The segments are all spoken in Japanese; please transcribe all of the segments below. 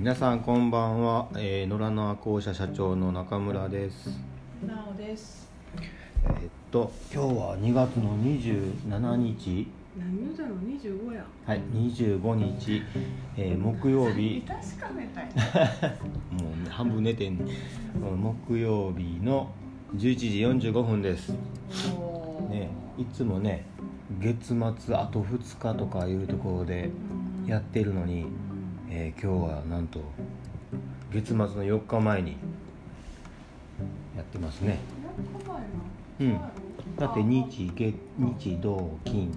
皆さんこんばんは、えー、野良の校舎社長の中村です。なおです。えーっと今日は2月の27日。何言う？たの25やはい25日、えー木曜日。確かめたい もう半分寝てんね。うん木曜日の11時45分です。ねいつもね月末あと2日とかいうところでうんやってるのに、えー今日はなんと月末の4日前にやってますね。4日前なうん。だって日月日土金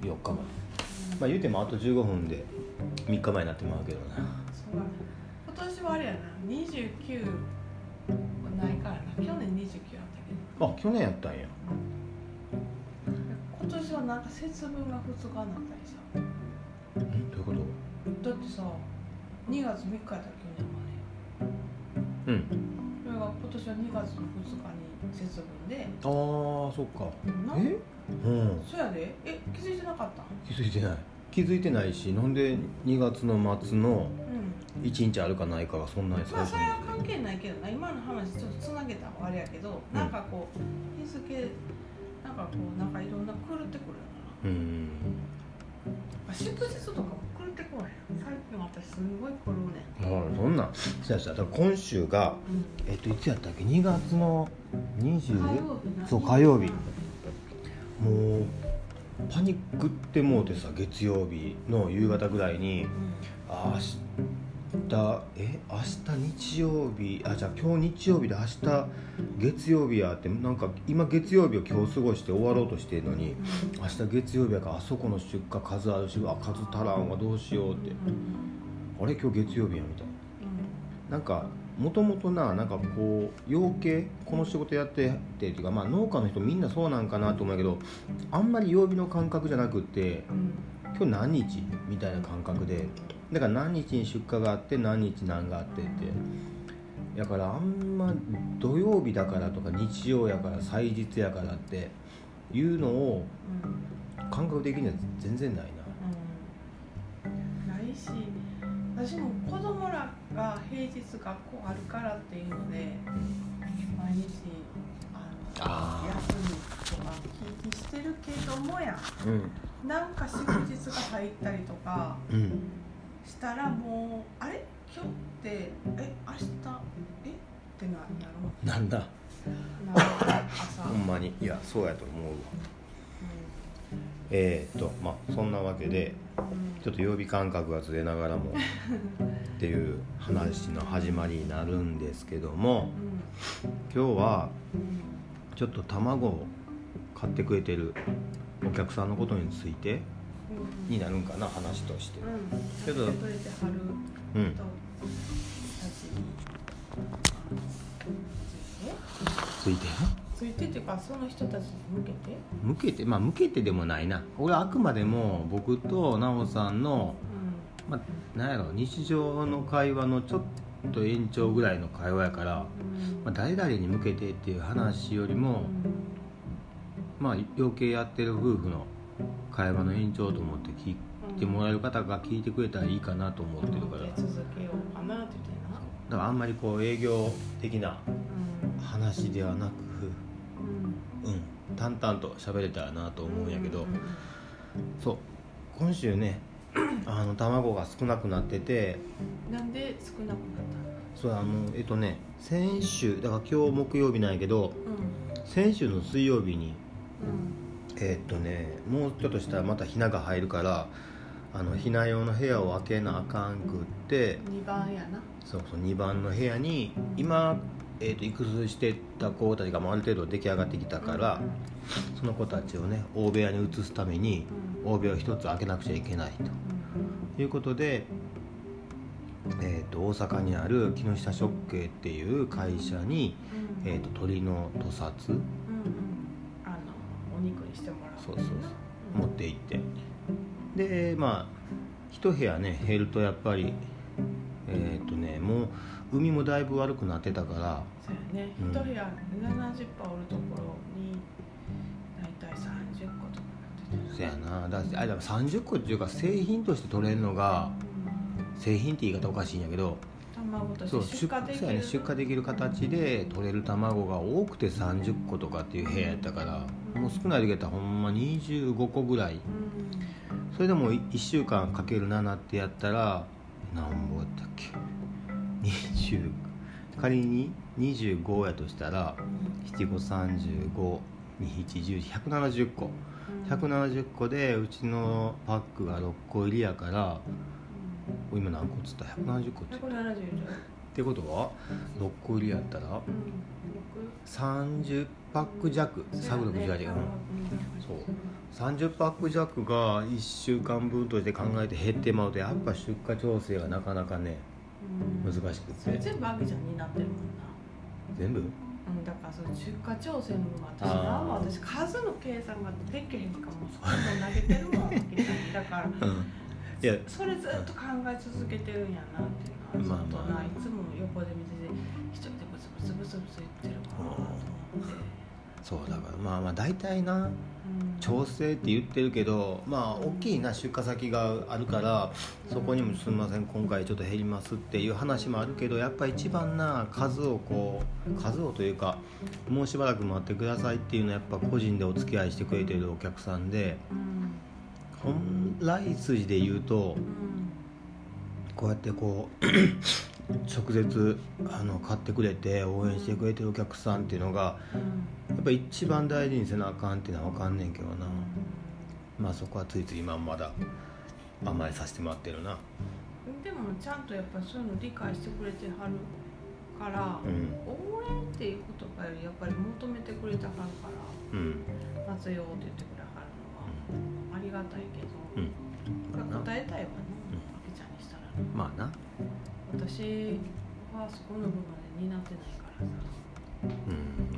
木4日までまあ言うてもあと15分で3日前になってまうけどな。今年はあれやな。29ないからな。去年29あったけ？どあ去年やったんや。今年はなんか節分が2日になったりさ。んどういうこと？だってさ2月3日やったら去年までうん。それが今年は2月の2日に節分で。ああそっか。な？え？うん。そうやで。え気づいてなかった？気づいてない。気づいてないしなんで2月の末のうん。1日あるかないかがそんなにまあそれは関係係ないけどな。今の話ちょっとつなげたらあれやけど、うん。なんかこう日付なんかこうなんかいろんな狂ってくるようん。な祝日とかも狂ってこない最近私すんごい狂うねん。あそんな。んそうやそう今週がえっといつやったっけ？2月の20火曜日な。そう火曜日。もうパニックってもうてさ月曜日の夕方ぐらいにうん。あ明日え明日日曜日あじゃあ今日日曜日で明日月曜日やってなんか今月曜日を今日過ごして終わろうとしてるのに明日月曜日やからあそこの出荷数あるしあ数足らんわどうしようって。あれ？今日月曜日やみたいな。なんかもともとななんかこう養鶏この仕事やっててっていうかまあ農家の人みんなそうなんかなと思うけどあんまり曜日の感覚じゃなくって今日何日？みたいな感覚でだから何日に出荷があって何日何があってって。だからあんま土曜日だからとか日曜やから祭日やからっていうのをうん感覚的には全然ないな。うん。ないし私も子供らが平日学校あるからっていうので毎日あ休みとか気にしてるけどもや。うん。なんか祝日が入ったりとかうんしたらもうあれ？今日ってえ明日？え？ってななるなんだ？朝、ほんまに。いやそうやと思うわ。えー、っとまあそんなわけでうん。ちょっと曜日感覚がずれながらもっていう話の始まりになるんですけども今日はうん。ちょっと卵を買ってくれてるお客さんのことについてうんになるんかな話として。うん。けどうん。ついてついてついてっていうかその人たちに向けて？向けて？まあ向けてでもないな。俺はあくまでも僕と奈緒さんのうまあなんやろ日常の会話のちょっと延長ぐらいの会話やから、ん。まあ、誰々に向けてっていう話よりも、まあ養鶏やってる夫婦の会話の延長と思って聞いてもらえる方が聞いてくれたらいいかなと思ってるから、手続けようかなって言ってなだからあんまりこう営業的なうん。話ではなくうん。うん。淡々と喋れたらなと思うんやけど、うん。そう。今週ね あの卵が少なくなってて。なんで少なくなっそうあのえっとね先週だから今日木曜日なんやけどたうん。先週の水曜日にうんえっとねもうちょっとしたらまたひなが入るからあのひな用の部屋を開けなあかんくって2番やな。そうそう2番の部屋に今、えー、と育児してた子たちがもうある程度出来上がってきたから、その子たちをね大部屋に移すためにうん。大部屋を一つ開けなくちゃいけないと。いうことで、えー、と大阪にある木下食系っていう会社に、うん。えー、と鶏の屠殺にしてもらう。そうそうそう。うん持って行って。でまあ一部屋ね減るとやっぱりえっ、とねもう海もだいぶ悪くなってたから。そうやね。うん。一部屋70%おるところに大体30個とかなってそやな。だってあれだから30個っていうか製品として取れるのが製品って言い方おかしいんやけど卵とそうして出荷できる。ね。出荷できる形で取れる卵が多くて30個とかっていう部屋やったからもう少ない時やったらほんま25個ぐらい。うん。それでも1週間かける7ってやったら何本やったっけ？20仮に25やとしたら7535210170個。170個でうちのパックが6個入りやから今何個っつった？170個って。170以上ってことは6個入りやったらうん。30パック弱。六サブ6時間うん。そう。30パック弱が1週間分として考えて減ってまうとやっぱ出荷調整がなかなかね難しくて。全部アキちゃんになってるもんな。全部？うん、だからその出荷調整の私あー。な私数の計算ができへんかも。そんな投げてるもんアキちゃんに。だからうんいやそれずっと考え続けてるんやなっていうのはずっとな、まあまあいつも横で見てて一人でブツブツブツブツ言ってるかなと思って、そうだからまあまあ大体なうん調整って言ってるけどまあ大きいな出荷先があるからそこにもすみません今回ちょっと減りますっていう話もあるけどやっぱ一番な数をこう数をというかもうしばらく待ってくださいっていうのはやっぱ個人でお付き合いしてくれてるお客さんでうん本来筋で言うとうんこうやってこう 直接あの買ってくれて応援してくれてるお客さんっていうのがうんやっぱ一番大事にせなあかんっていうのは分かんねんけどな。まあそこはついつい今まだ甘えさせてもらってるな。でもちゃんとやっぱりそういうの理解してくれてはるから、うん。応援っていう言葉よりやっぱり求めてくれてはるからうん「待つよ」って言ってくれはるのは。ありがたいけど、うん。答えたいわねうんちゃんにしたら。まあな。私はそこの部分で担ってないからさ。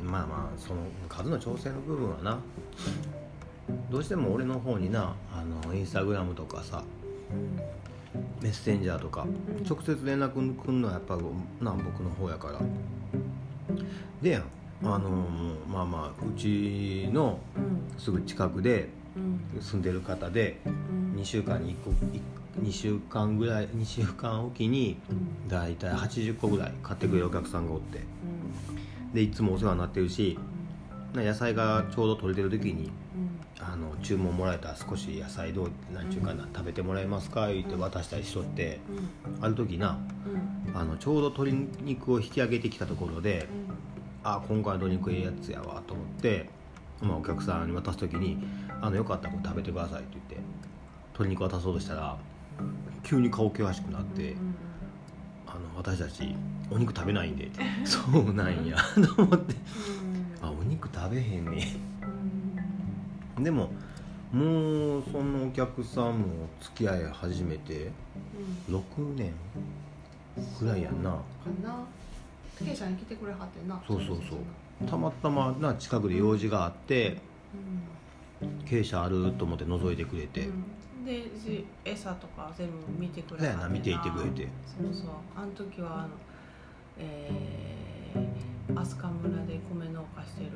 うん。まあまあその数の調整の部分はな。どうしても俺の方になあのインスタグラムとかさメッセンジャーとかうん。直接連絡くんのはやっぱな僕の方やから。でやん。あのまあまあうちのうん。すぐ近くでうん住んでる方でうん。2週間に1個2週間ぐらい2週間おきにうん。大体80個ぐらい買ってくれるお客さんがおって。うん。でいつもお世話になってるしな野菜がちょうど取れてる時にうん。あの注文もらえたら少し野菜どうなんちゅうかな食べてもらえますか言って渡したりしとってある時なうん。あのちょうど鶏肉を引き上げてきたところであ今回の鶏肉ええやつやわと思って、まあ、お客さんに渡す時に「あのよかったらこれ食べてください」って言って鶏肉渡そうとしたら急に顔険しくなってうん「あの私たちお肉食べないんで」って「そうなんや」と思って「あお肉食べへんね。うん」でももうそのお客さんも付き合い始めてうん。6年ぐらいやんな。かな。んに来てくれはってんなそうそうそう。たまたまな近くで用事があって経営者あると思って覗いてくれて、うん、でし餌とか全部見てくれそうやな見ていてくれて。そうそう。あの時はあのえー、飛鳥村で米農家してる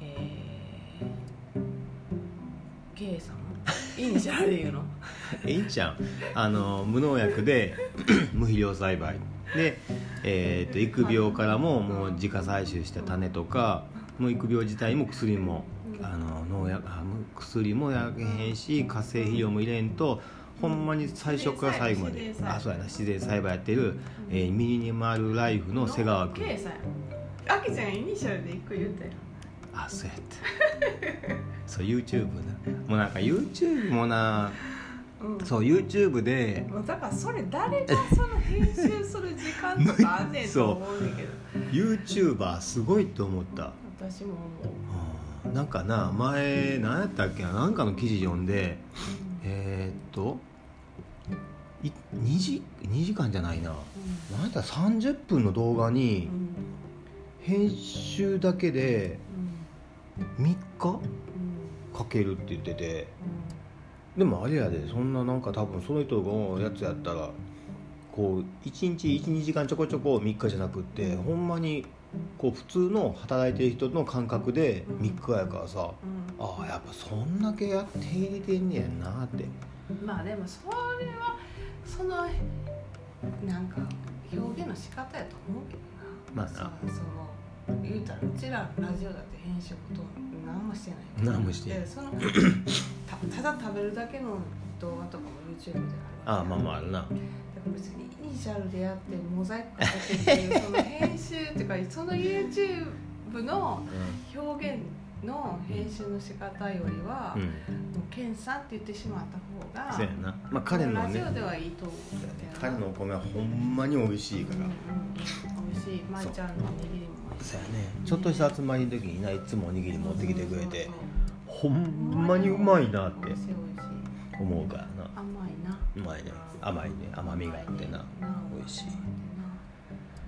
えー、K さん？いいんじゃない言うの？えいいんちゃんあの無農薬で 無肥料栽培。で、えー、と育苗からももう自家採集した種とかもう育苗自体も薬もあの農薬薬もやけへんし化成肥料も入れんとほんまに最初から最後まで。あそうやな自然栽培やってる、えーミニマルライフの瀬川君。あきちゃんイニシャルで一個言うたよあそうやったそう YouTube な。もうなんか YouTube もな。うん。そう YouTube で。だからそれ誰がその編集する時間とかあんねんと思うねんだけど。YouTuber すごいと思った。私も思う、なんかな前何やったっけなんかの記事読んでえー、っとい 2, 時2時間じゃないな。何やったら30分の動画に編集だけで3日かけるって言ってて。でもあれやでそんななんか多分その人のやつやったらこう1日12時間ちょこちょこ3日じゃなくってほんまにこう普通の働いてる人の感覚で3日やからさうん。ああやっぱそんだけやって入れてんねやなって。うんまあでもそれはそそのなんか表現の仕方やと思うけどな。まあな。その言うたらうちらラジオだって編集ほと何もしてない。何もしてない。でその たただ食べるだけの動画とかも YouTube であるああまあまああるな。だから別にイニシャルでやってモザイクかけてその編集っていうかその YouTube の表現の編集の仕方よりは、うん、もうケンさんって言ってしまった方がそうやな。まあ彼のラジねオではいいと思う彼のお米はほんまに美味しいから、うんうん。うん、美味しい。まいちゃんのおにぎりもそう。やね。ちょっとした集まりの時にないつもおにぎり持ってきてくれてほんまにうまいなって思うからな。甘いな。うまいね甘いね甘みがあってな美味しい。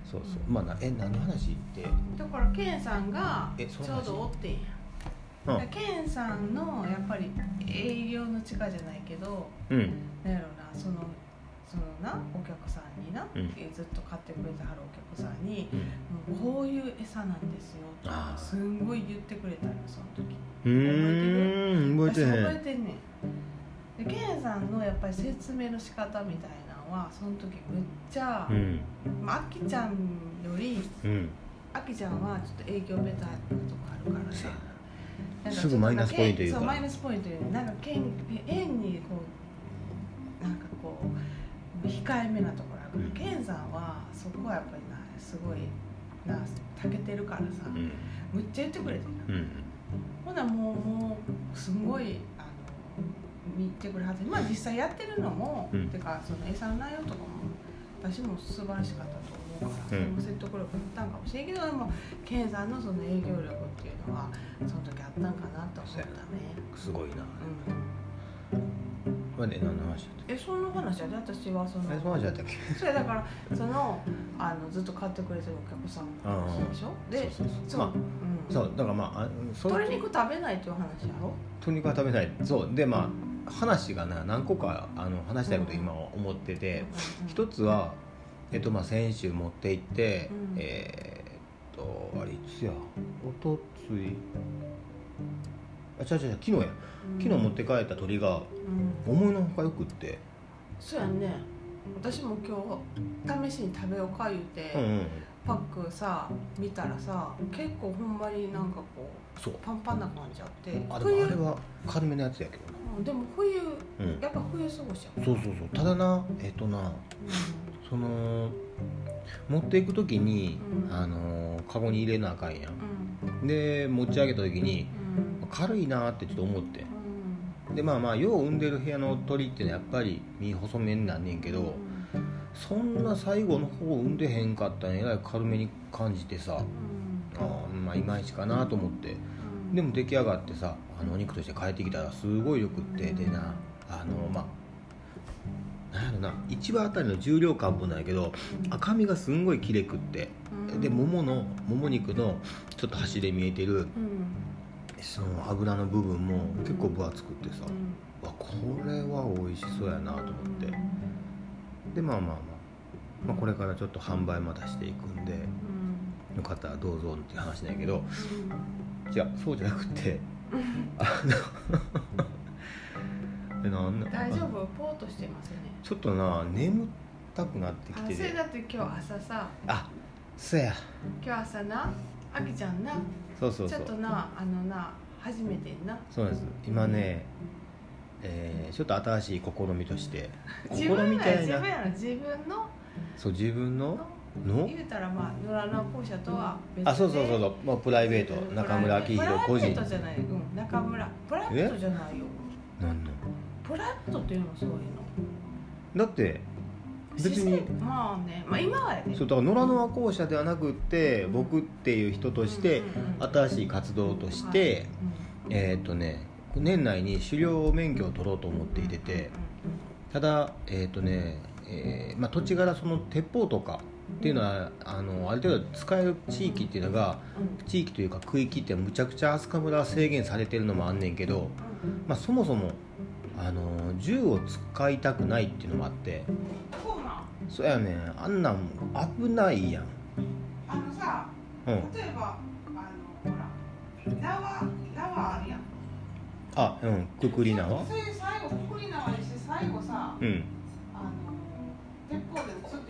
そうそう。まあなえ何の話って？だからケンさんがちょうどおってんや。うん。ケンさんのやっぱり営業の力じゃないけどうん。なんやろなそのそのなお客さんにな、うん。えずっと買ってくれてはるお客さんにうん。こういう餌なんですよってあー。すんごい言ってくれたのその時。うーん覚えて私へん。覚えてんねんでケンさんのやっぱり説明の仕方みたいなのはその時むっちゃ、うん。まあ、あきちゃんよりうん。あきちゃんはちょっと営業ベタなとこあるからさなんかすぐマイナスポイント言うから。そうマイナスポイント言うねなんかけん変にこうなんかこう控えめなところあるから、ケンさんはそこはやっぱりなすごいなたけてるからさ、うん。むっちゃ言ってくれてるうん。ほなもうもうすごい見てくれはずまあ実際やってるのも、うん。てかその餌の内容とかも私も素晴らしかったと思うから、うん。それも説得力あったんかもしれんけどでもケンさんのその営業力っていうのはその時あったんかなと思ったね、すごいな。うん、まあね何の話えその話やで私はそのたえその話だったっけ？それだからそのあのずっと買ってくれてるお客さんの話でしょ？でそうそうまあうん、そうだからまああ鶏肉食べないっていう話やろ？鶏肉は食べない。そう。でまあ話がな何個かあの話したいこと今思ってて、一つは、えっとまあ、先週持って行って、うん。えーっとあれいつや？おとついあ違う違う違う昨日や。昨日持って帰った鶏がうん。思いのほかよくって。そうやんね。私も今日試しに食べようか言うて、うんうんパックさ見たらさ結構ほんまになんかこそう。うパンパンな感じあって。あでもあれは軽めのやつやけどうんでも冬やっぱ冬過ごしやそうそうそう。ただなえっとなその持っていく時に、うん。あのカゴに入れなあかんやうん。んで持ち上げた時にうん。軽いなってちょっと思って。うん。でまあまあよう産んでる部屋の鳥っていうのはやっぱり身細めになんねんけど、そんな最後の方産んでへんかったんえらい軽めに感じてさうん。あーまあいまいちかなと思って。うん。でも出来上がってさあのお肉として帰ってきたらすごいよくってでなあのまあなんやろな1羽あたりの重量感もないけど赤身がすんごいきれくってうん。でもものもも肉のちょっと端で見えてるうん。その油の部分も結構分厚くってさうん。わこれは美味しそうやなと思って。でまあまあまあ、まあ、これからちょっと販売またしていくんでうん。よかったらどうぞっていう話なんやけどじゃあそうじゃなくてあ のえなんな大丈あ夫？ポーっとしてますよね。ちょっとな眠たくなってきあててそれだって今日朝さ。あそうや。今日朝な。あきちゃんな。そうそうそう。ちょっとなあのな初めてんな。そうなんです。今ねえーちょっと新しい試みとして。試 自分みたいな。自分の？そう自分の？の？言うたらまあ野良の校舎とは別で。あそうそうそうそう、まあ、プライベート。中村明宏個人。プライベートじゃない。うん。中村。プライベートじゃないよ。なんのプライベートっていうのそういうの。だって別に。まあね。まあ今はやで。そうだから野良の和校舎ではなくって僕っていう人としてうんうんうん。新しい活動として、えーっとね年内に狩猟免許を取ろうと思っていてて。ただえーっとね、えーまあ、土地柄その鉄砲とかっていうのはあのある程度使える地域っていうのが地域というか区域ってむちゃくちゃ飛鳥村は制限されてるのもあんねんけど、まあ、そもそもあの銃を使いたくないっていうのもあって。そうやねん。あんなん危ないやん。あのさうん。例えばあのほら縄縄あるやん。あうんくくり縄。それ最後くくり縄にして最後さうん。あの鉄砲で撃つって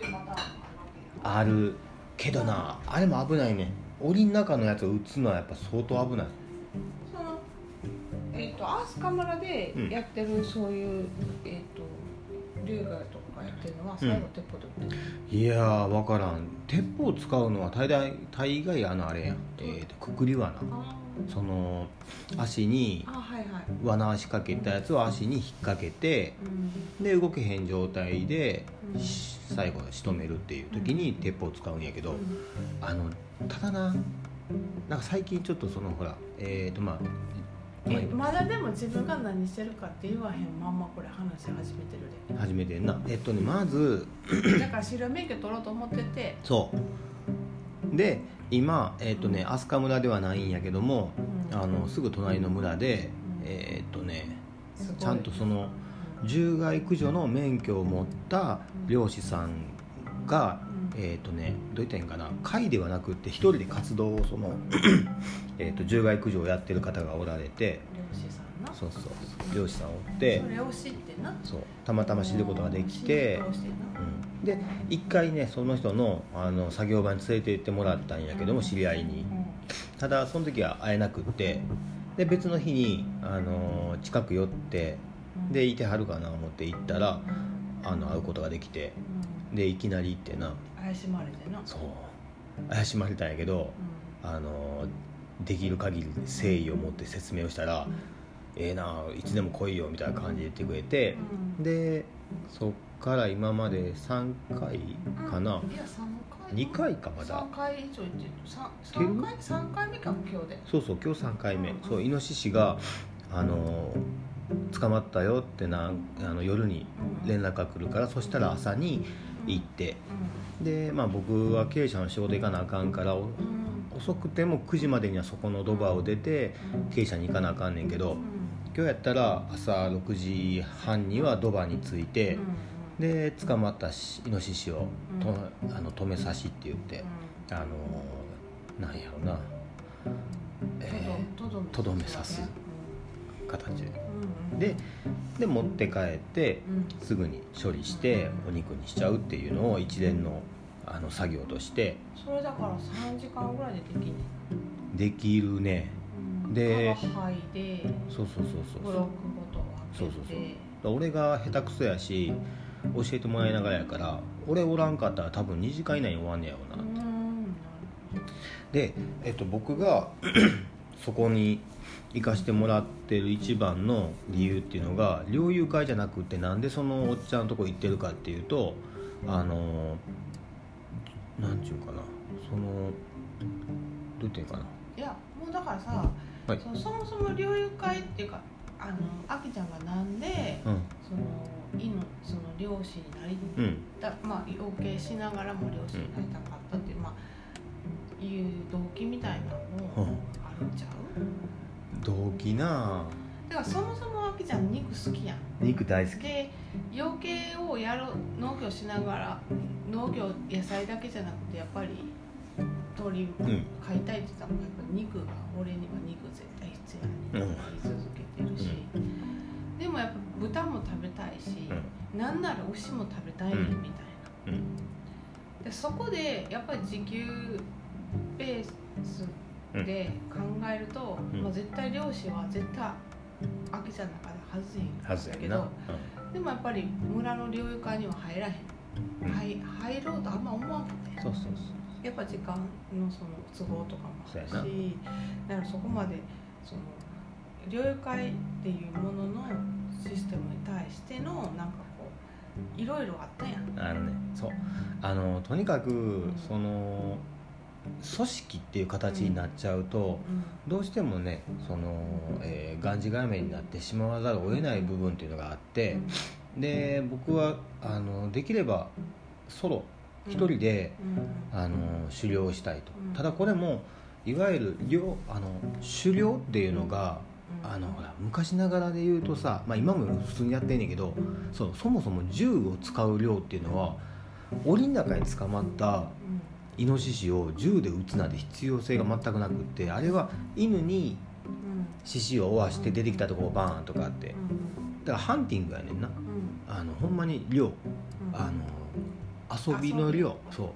あるわけどな。あれも危ないね。檻の中のやつを撃つのはやっぱ相当危ない。そのえっ、とアースカ村でやってるそういう、えっ、と龍河とかやってるのは最後鉄砲で撃ってる、いやー分からん。鉄砲使うのは大概大概あのあれやん、えー、とくくり罠。あその足に罠仕掛けたやつを足に引っ掛けてうん。で動けへん状態で最後仕留めるっていう時に鉄砲を使うんやけどうん。あのただななんか最近ちょっとそのほらえっ、ー、とまあまえまだでも自分が何してるかって言わへんまんまこれ話し始めてる初めてんな。えっとねまずでだから狩猟免許取ろうと思ってて、そう。で今えっ、とね飛鳥村ではないんやけどもうん。あのすぐ隣の村でうん。えっ、とねちゃんとその獣害駆除の免許を持った漁師さんが、うん。えっ、とねどう言ったらいいんかな会ではなくって一人で活動をその えーと獣害駆除をやってる方がおられて漁師さんな。そうそう漁師さんおってそれを知ってな。そうたまたま知ることができてうん、で一回ねその人のあの作業場に連れて行ってもらったんやけども知り合いに。ただその時は会えなくってで別の日に、あの近く寄ってうん。でいてはるかな思って行ったらうん。あの会うことができてうん。でいきなり行ってな。怪しまれてな。そう。怪しまれたんやけどあのできる限り誠意を持って説明をしたら「ええないつでも来いよ」みたいな感じで言ってくれてうん。でそっから今まで3回かな、いや三回。2回かまだ。三回以上行ってる。三ける？三回三回目か今日で。そうそう今日3回目。うん。そうイノシシがあの捕まったよってなあの夜に連絡が来るからそしたら朝に行って。でまあ僕は経営者の仕事行かなあかんから遅くても9時までにはそこのドバを出て経営者に行かなあかんねんけど今日やったら朝6時半にはドバに着いてで捕まったしイノシシをとあの止めさしって言ってあのなんやろな、えとどめ刺す。ー形で。でで持って帰ってすぐに処理してお肉にしちゃうっていうのを一連のあの作業としてそれだから3時間ぐらいでできんねできるね。ん。でそうそうそうそう。そうそうそう。分けて俺が下手くそやし教えてもらいながらやから俺おらんかったら多分2時間以内に終わんねやろうな、んなるで、えっと、僕が そこに行かしてもらってる一番の理由っていうのが猟友会じゃなくてなんでそのおっちゃんのとこ行ってるかっていうとあのなんちゅうかな。そのどう言ってんかな。いやもうだからさ、はい。そのそもそも猟友会っていうかあのあきちゃんがなんでうん。その犬その漁師になりうん。たまあ養鶏しながらも漁師になりたかったっていう、まあいう動機みたいなのもあるんちゃう？動機なあ。だからそもそもあきちゃん肉好きやん。肉大好き。で養鶏をやる農業しながら農業野菜だけじゃなくてやっぱり鳥うん。飼いたいって言ったらやっぱ肉が俺には肉絶対必要やねん言い続けてるし、でもやっぱ豚も食べたいし、なんなら牛も食べたいねんみたいな、うん。でそこでやっぱり自給ベースで考えると、うん。まあ、絶対漁師は絶対秋ちゃんの中で外せへんはずやけどけどでもやっぱり村の猟友会には入らへん、うん。入入ろうとあんま思わんくて。そうそうそうやっぱ時間のその都合とかもあるしだからそこまでその猟友会っていうもののシステムに対してのなんかこういろいろあったやん。あのね。そう。あのとにかくその組織っていう形になっちゃうと、どうしてもねその、えーがんじがらめになってしまわざるを得ない部分っていうのがあって、で僕はあのできればソロ一人で、あの狩猟をしたいと、うん。ただこれもいわゆる猟あの狩猟っていうのが、うんあのほら昔ながらで言うとさ、まあ、今も普通にやってんねんけどそうそもそも銃を使う猟っていうのは檻の中に捕まったイノシシを銃で撃つなんて必要性が全くなくってあれは犬に獅子を追わして出てきたところをバーンとかあってだからハンティングやねんな。あのほんまに猟あの遊びの量。そう。うん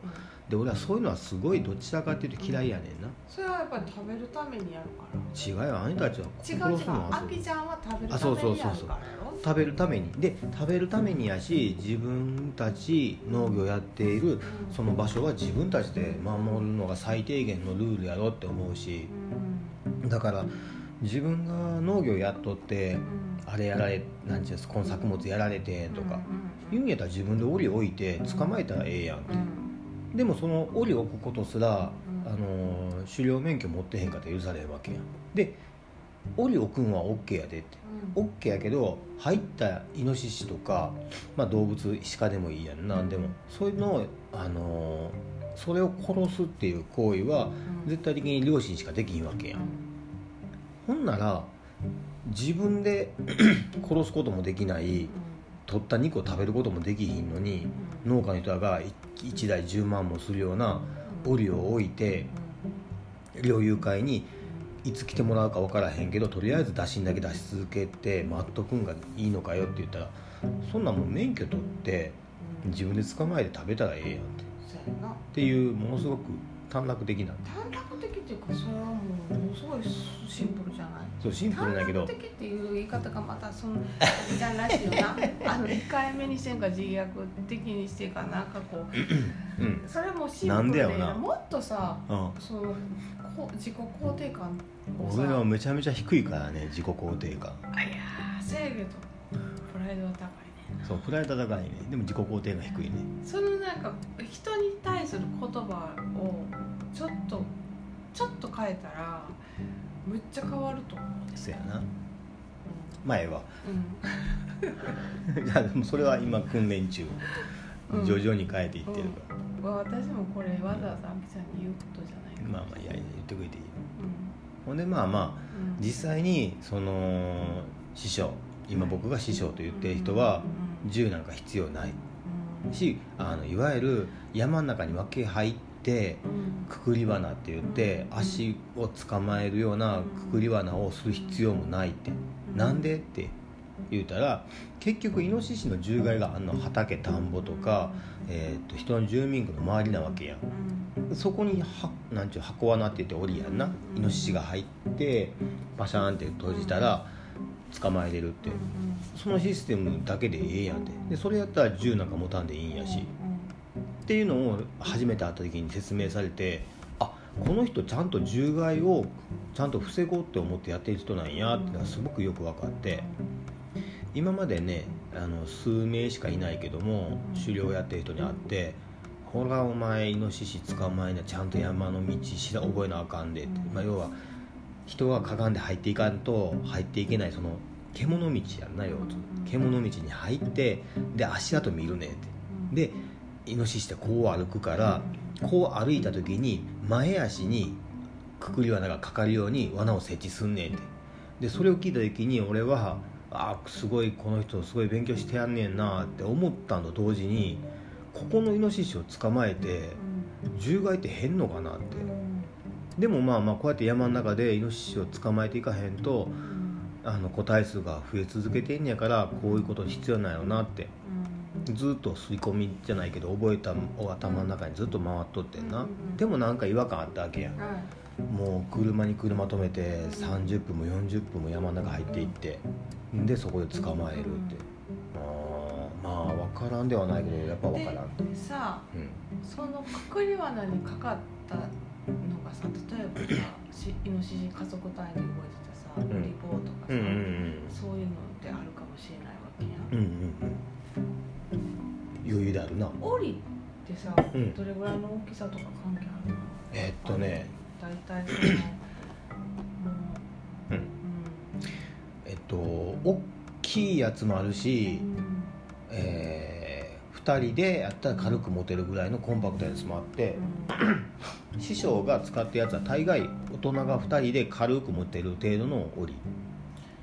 で俺はそういうのはすごいどちらかっていうと嫌いやねんなそれはやっぱり食べるためにやるから。違うよあなたたちは。違う違う。殺すのはあきちゃんは食べるあそうためそうそうそうにやるからやろ食べるために。で食べるためにやし自分たち農業やっているその場所は自分たちで守るのが最低限のルールやろって思うし。うん。だから自分が農業やっとってうん。あれやられなんちゅうのこの作物やられてとか。うん言うんやったら自分で檻置いて捕まえたらええやんって。うん。でもその檻置くことすら、うんあの狩猟免許持ってへんかったら許されへんわけやん。で檻置くんは OK やでって。うん。OK やけど入ったイノシシとか、まあ、動物鹿でもいいやんな。ん。でもそういうのを、あのそれを殺すっていう行為はうん。絶対的に両親しかできひんわけやん。ほんなら自分で 殺すこともできない取った肉を食べることもできひんのに農家の人らが1台10万もするような檻を置いて猟友会にいつ来てもらうか分からへんけどとりあえず打診だけ出し続けて待っとくんがいいのかよって言ったらそんなんもう免許取って自分で捕まえて食べたらええやんって。っていうものすごく短絡的な。短絡的っていうかそれはもうものすごいシンプルじゃない？そうシンプルだけど。短絡的っていう言い方がまたそのじゃんらしいよなあの 1回目にしてんか自虐的にしてんかなんかこううん。それもシンなんプルでもっとさうん。そのこ自己肯定感俺はめちゃめちゃ低いからね自己肯定感。あいやーせやけどプライドは高いねそうプライド高いね。でも自己肯定感低いね。そのなんか人に対する言葉をちょっとちょっと変えたらむっちゃ変わると思う。そやな。前は。うん。いやでもそれは今訓練中。うん。徐々に変えていってるから、うん、私もこれわざわざあきちゃんに言うことじゃないかまあまあいや言ってくれていいうん。ほんでまあまあうん。実際にその師匠今僕が師匠と言ってる人はうん。銃なんか必要ないうん。しあのいわゆる山の中に分け入ってうんくくり罠って言って足を捕まえるようなくくり罠をする必要もないって。なんでって言うたら結局イノシシの獣害があんの畑田んぼとか、えー、と人の住民区の周りなわけやん。うん。そこにはなんちゅう箱罠って言って檻やんな。イノシシが入ってバシャーンって閉じたら捕まえれるって。そのシステムだけでええやんって。でそれやったら銃なんか持たんでいいんやしっていうのを初めて会った時に説明されてあこの人ちゃんと獣害をちゃんと防ごうって思ってやってる人なんやっていうのがすごくよく分かって今までねあの数名しかいないけども狩猟やってる人に会って「ほらお前イノシシ捕まえなちゃんと山の道知ら覚えなあかんで」って、まあ、要は人がかがんで入っていかんと入っていけないその獣道やんなよと獣道に入ってで足跡見るねって。でイノシシってこう歩くからこう歩いた時に前足にくくり罠がかかるように罠を設置すんねんって。でそれを聞いた時に俺はあすごいこの人すごい勉強してやんねんなって思ったのと同時にここのイノシシを捕まえて獣害って変のかなって。でもまあまあこうやって山の中でイノシシを捕まえていかへんとあの個体数が増え続けてんやからこういうこと必要なんやろなってずっと刷り込みじゃないけど覚えたお頭の中にずっと回っとってんな、でもなんか違和感あったわけやん。もう車に車止めて30分も40分も山の中入っていってでそこで捕まえるって、あーまあ分からんではないけどやっぱ分からんと、でさうん、そのくくり罠にかかったのがさ例えばさしイノシシ家族単位で動いてたさん。リポーとかさ、うんうんうんそういうのってあるかもしれないわけやうんうんうん余裕であるな。檻ってさ、うん。どれぐらいの大きさとか関係あるの？えーっとね。大体そのもうん。うえっと大きいやつもあるし、うん。え2人でやったら軽く持てるぐらいのコンパクトなやつもあって 師匠が使ってるやつは大概大人が2人で軽く持てる程度の檻。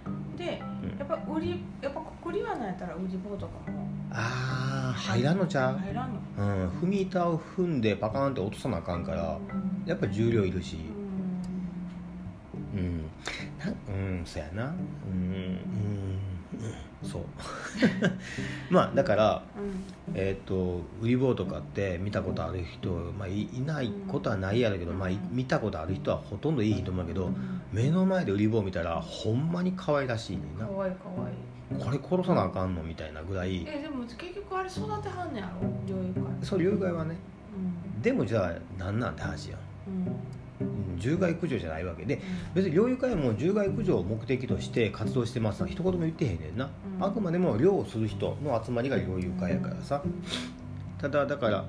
うんでうん。やっぱ売りやっぱくくり罠やったら売り棒とかもああ入らんの。ちゃ入らんの。う、うん、踏み板を踏んでパカーンって落とさなあかんからうんやっぱ重量いるし。うん。うんなうんそやな。うんうんそう。まあだからうん。えっ、と売り棒とかって見たことある人、まあ、いいないことはないやろうけど、まあ、い見たことある人はほとんどいいと思うけど目の前で売り棒見たらほんまに可愛らしいねんな。かわいいかわいいこれ殺さなあかんのみたいなぐらい。えでも結局あれ育てはんねやろ？猟友会。そういう害はね。うん。でもじゃあ何なんて話やん。うん。うん獣害駆除じゃないわけ。で別に猟友会も獣害駆除を目的として活動してますのは一言も言ってへんねんな、うん。あくまでも猟をする人の集まりが猟友会やからさ。ただだから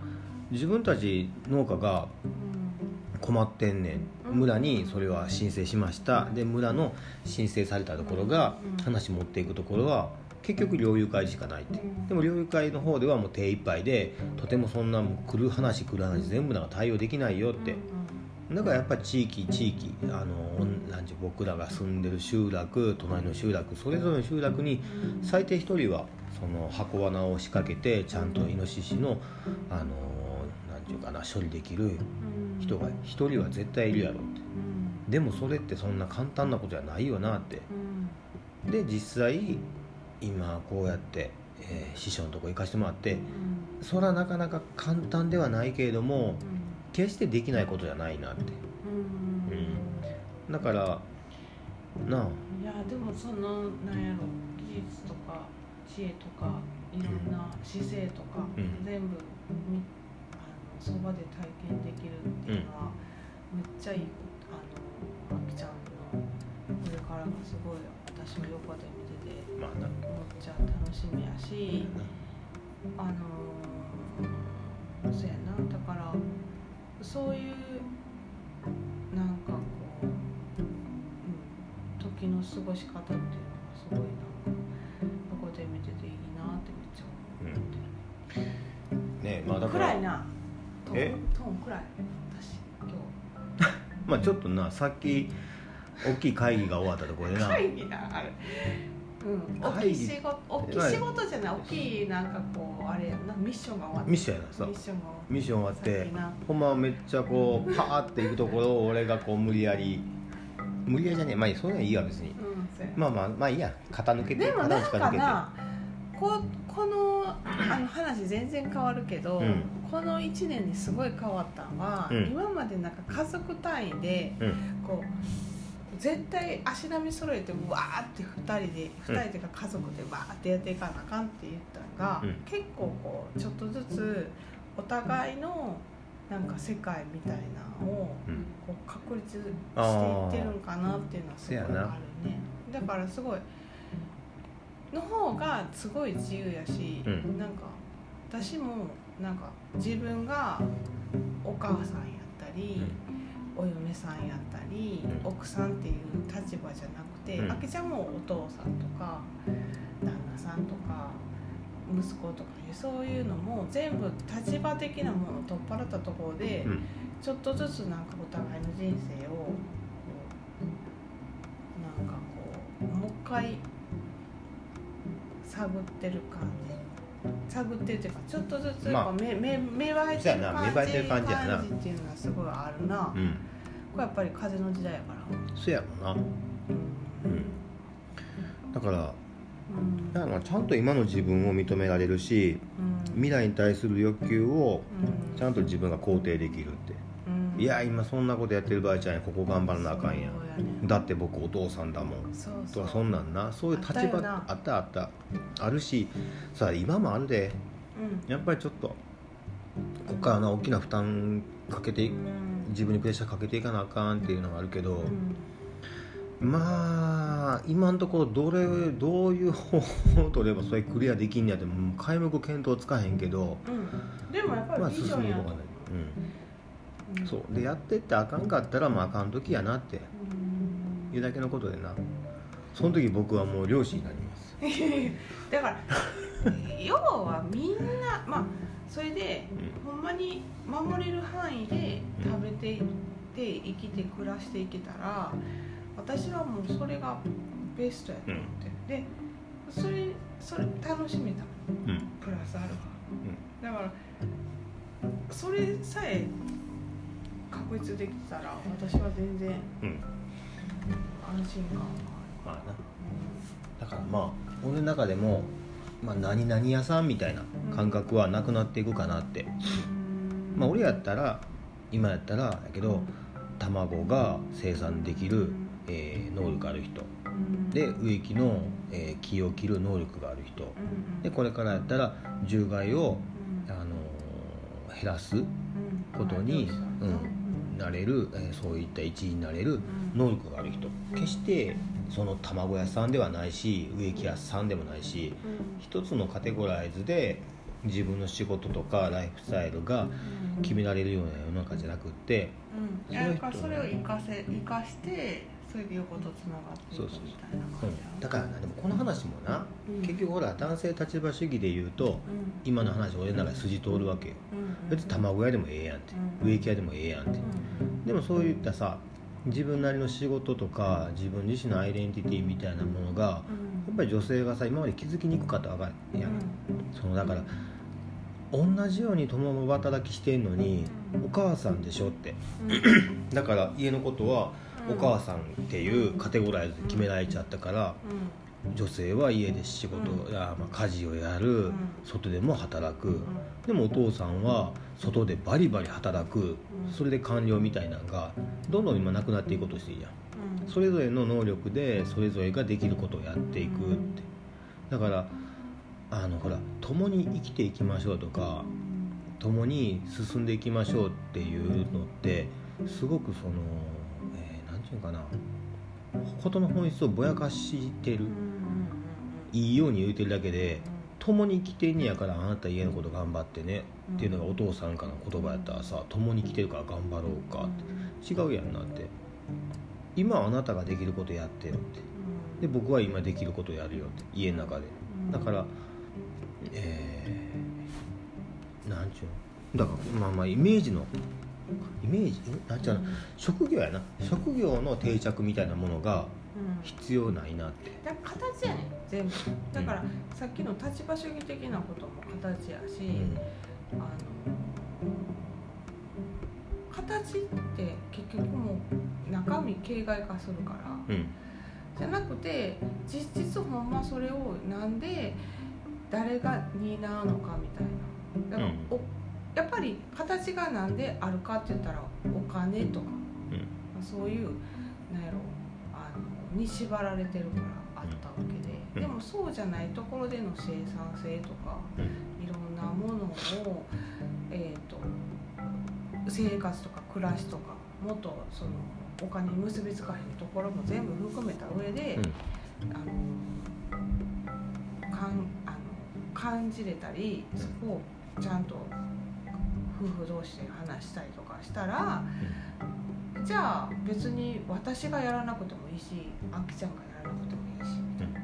自分たち農家がうん。困ってんねうんん村にそれは申請しました。で村の申請されたところがうん。話持っていくところは結局猟友会しかないって。うん。でも猟友会の方ではもう手一杯でとてもそんな来る話来る話全部なんか対応できないよって。だからやっぱり地域地域あのなんちゅう僕らが住んでる集落隣の集落それぞれの集落にうん最低1人はその箱罠を仕掛けてちゃんとイノシシのあのていうかな処理できるうん。人が1人は絶対いるやろって。うん。でもそれってそんな簡単なことじゃないよなって。うん。で実際今こうやって、えー師匠のとこ行かしてもらってうん。それはなかなか簡単ではないけれどもうん。決してできないことじゃないなって。うん。だからなあ。いやでもそのなんやろ技術とか知恵とかいろんな姿勢とか、うん。全部みあのそばで体験できるっていうのは、めっちゃいいあのあきちゃんのこれからがすごい私も横で見ててまあなめっちゃ楽しみやしあのそうやな。だからそういうなんかこう、うん、時の過ごし方っていうのがすごいなんかここで見てていいなってめっちゃ思ってる、ねまあだから暗いなえ？トーン暗い私今 まあちょっとなさっき大きい会議が終わったところでな。日会議なあれ。うん大きい仕事大きい仕事じゃない大きいなんかこうあれやなミッションが終わった。ミッションやなさミッションが終わったミッション終わっさてほんまはめっちゃこうパーっていくところを俺がこう無理やり無理やりじゃねえまあいいそういうのはいいわ別に。うんまあまあまあいいや。肩抜けてでもなんかなここのあの話全然変わるけど、うん。この1年ですごい変わったのは、うん。今までなんか家族単位でうん。こう絶対足並み揃えてわーって2人で2人というか家族でわーってやっていかなあかんって言ったのが、うん。結構こうちょっとずつお互いのなんか世界みたいなのをうん。こう確立していってるんかなっていうのはすごいあるね。だからすごいの方がすごい自由やし、うん。なんか私もなんか自分がお母さんやったり、お嫁さんやったり、うん。奥さんっていう立場じゃなくて、うん。あけちゃんもお父さんとか旦那さんとか息子とかそういうのも全部立場的なものを取っ払ったところで、うん。ちょっとずつなんかお互いの人生をこうなんかこうもう一回探ってる感じ。探ってるっていうかちょっとずつ芽生えてる感じ芽生えてる感じやなっていうのはすごいあるな、うん。これやっぱり風の時代やから。そやろな。うん。うん。だからうん。だからちゃんと今の自分を認められるしうん。未来に対する欲求をうん。ちゃんと自分が肯定できるいや今そんなことやってる場合じゃないここ頑張らなあかんやん。ねだって僕お父さんだもん。そうそう。とかそんなんな。そういう立場あったあったあった。あるしさあ今もあるで。うん。やっぱりちょっとこっからな大きな負担かけていうん。自分にプレッシャーかけていかなあかんっていうのがあるけど、うん。まあ今のところどれどういう方法を取ればそれクリアできんねやってもう皆目見当つかへんけど。うん。でもやっぱまありビ進みようがない。ジョンやと、うん、そう。でやってってあかんかったらまああかん時やなって。うんいうだけのことでな。その時僕はもう漁師になります。だから要はみんなまあそれで、うほんまに守れる範囲で食べていって生きて暮らしていけたら私はもうそれがベストやと思って。る、でそれそれ楽しめた。うん。プラスアルファ、だからそれさえ確立できたら私は全然うん安心感がまあなだからまあ俺の中でも、まあ、何々屋さんみたいな感覚はなくなっていくかなって、まあ俺やったら今やったらやけど卵が生産できる、えー能力ある人で植木の、えー木を切る能力がある人でこれからやったら獣害を、あのー減らすことに、うん、なれる、えーそういった一位になれる能力がある人。決してその卵屋さんではないし植木屋さんでもないし一つのカテゴライズで自分の仕事とかライフスタイルが決められるような世の中じゃなくってうん、それを生かせ生かしてそれで横とつながっていくそうそうそうみたいなう感じやんだからなでもこの話もな、うん結局ほら男性立場主義で言うとうん。今の話俺の中で筋通るわけ。ようん別に卵屋でもええやんって。うん植木屋でもええやんって。うんでもそういったさ自分なりの仕事とか自分自身のアイデンティティみたいなものがやっぱり女性がさ今まで気づきにくかったわかるやん、そのだから同じように共働きしてんのにお母さんでしょって。だから家のことはお母さんっていうカテゴライズで決められちゃったから女性は家で仕事、うん。やまあ家事をやる、ん。外でも働く。でもお父さんは外でバリバリ働く、うん。それで完了みたいなのがどんどん今なくなっていくことしていいやん。それぞれの能力でそれぞれができることをやっていくって。だからあのほら共に生きていきましょうとか共に進んでいきましょうっていうのってすごくその、ていうのかな。事の本質をぼやかしてる。いいように言うてるだけで共に生きてんねやからあなた家のこと頑張ってね。っていうのがお父さんからの言葉やったらさ共に生きてるから頑張ろうかって。違うやんなって。今はあなたができることやってよって。で僕は今できることやるよって。家の中で。だからえー、なんちゅうの。だからまあまあイメージのイメージ？んなんちゅうの職業やな。職業の定着みたいなものが必要ないなって。だから形やねん全部。だからさっきの立場主義的なことも形やし、うん。あの形って結局もう中身形骸化するからうん。じゃなくて実質ほんまそれをなんで誰が担うのかみたいな。だからうん。おやっぱり形がなんであるかって言ったらお金とか、そういうなんやろあのに縛られてるからあったわけで、うん。でもそうじゃないところでの生産性とか、うん。いろんなものを、えー、と生活とか暮らしとかもっとそのお金に結びつかへんところも全部含めた上で、うん。あのかんあの感じれたりそこをちゃんと夫婦同士で話したりとかしたら、じゃあ別に私がやらなくてもいいしあきちゃんがやらなくてもいいしみたいな。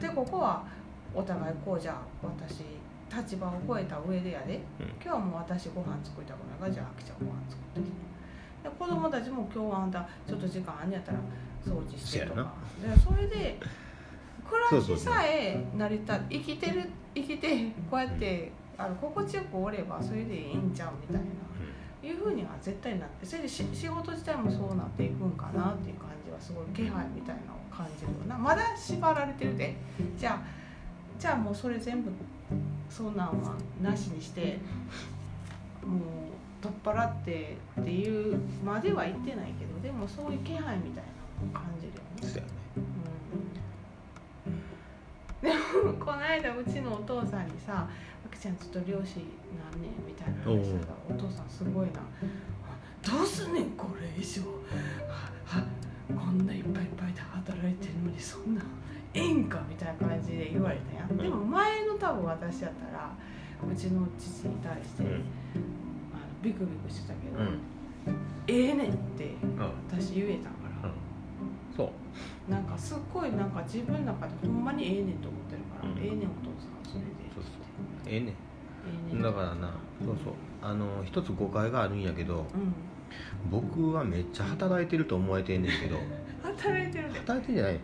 でここはお互いこうじゃあ私立場を超えた上でやで、うん。今日はもう私ご飯作りたくないからじゃああきちゃんご飯作ってきて。で子供たちも今日はあんたちょっと時間あんねやったら掃除してとか。でそれで暮らしさえ成り立生きてる生きてこうやってあの心地よくおればそれでいいんちゃうみたいな。いうふうには絶対なってそれでし仕事自体もそうなっていくんかなっていう感じはすごい気配みたいなのを感じるよなまだ縛られてるでじゃあじゃあもうそれ全部そんなんはなしにしてもう取っ払ってっていうまでは言ってないけどでもそういう気配みたいなのを感じるよね。でもこの間うちのお父さんにさ「あきちゃんちょっと漁師なんねん」みたいな。話したらお父さんすごいな「どうすんねんこれ以上。ははこんないっぱいいっぱいで働いてるのにそんなんええんか」みたいな感じで言われたや。ん。でも前の多分私やったらうちの父に対して、うん。あのビクビクしてたけど「うん。ええねん」ってうん。私言えたから。そう。なんかすっごいなんか自分の中でほんまにええねんと思ってるから、うん。ええねんお父さんええねええねん。だからなそうそう。あの一つ誤解があるんやけどうん。僕はめっちゃ働いてると思えてんねんけど。働いてるで、働いてんじゃない。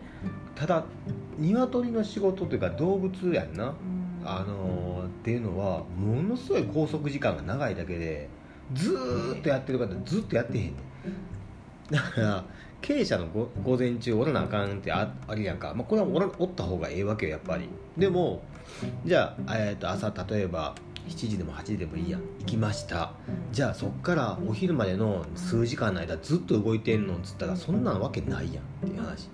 ただ鶏の仕事というか動物やんな。うん、あのーっていうのはものすごい拘束時間が長いだけでずーっとやってる方ずっとやってへんねん。だから経営者のご午前中おらなあかんってああるやんか、まあ、これはおらおった方がええわけよやっぱり。でもじゃあ、えー、と朝例えば7時でも8時でもいいや。行きました。じゃあそっからお昼までの数時間の間ずっと動いてんのっつったらそんなわけないやん。っていう話。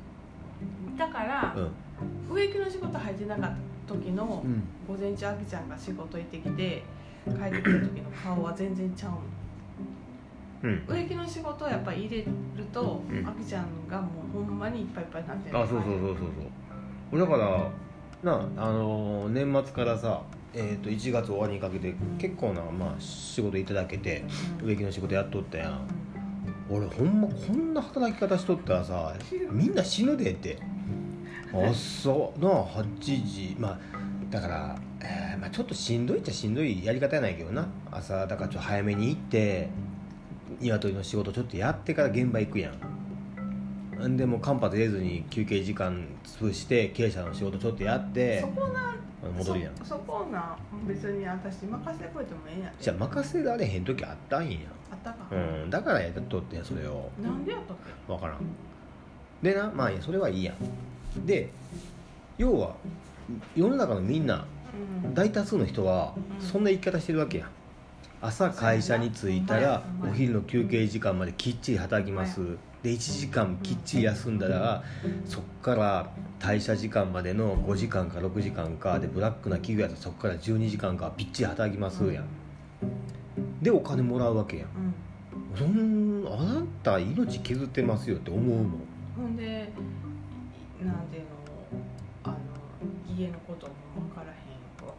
だからう、ん。植木の仕事入ってなかった時のうん。午前中あきちゃんが仕事行ってきて帰ってきた時の顔は全然ちゃうのうん。植木の仕事をやっぱり入れると、うん。あきちゃんがもうほんまにいっぱいいっぱいになってるあそうそうそうそうそう。だからなあのー年末からさ、えー、と1月終わりにかけて結構な、まあ、仕事いただけてうん。植木の仕事やっとったやん。俺ほんまこんな働き方しとったらさみんな死ぬでって。朝なあ8時。まあだから、えーまあ、ちょっとしんどいっちゃしんどいやり方やないけどな。朝だからちょっと早めに行って鶏の仕事ちょっとやってから現場行くやん。んでもう間髪入れずに休憩時間潰して経営者の仕事ちょっとやってそこな戻るやん。そそこな別に私任せてくれてもええんやでじゃあ任せられへん時あったんや。あったか、うんだからやっとってんそれを。なんでやったっけ？分からん。でなまあいいやそれはいいやん。で要は世の中のみんなうん。大多数の人はうん。そんな生き方してるわけやん朝会社に着いたらうんお昼の休憩時間まできっちり働きます。で1時間きっちり休んだらそっから退社時間までの5時間か6時間かでブラックな企業やとそっから12時間かぴっちり働きますやん。でお金もらうわけやん。うん。そんあなた命削ってますよって思うもん。ほんでなんていうのあの家のことも分からへん子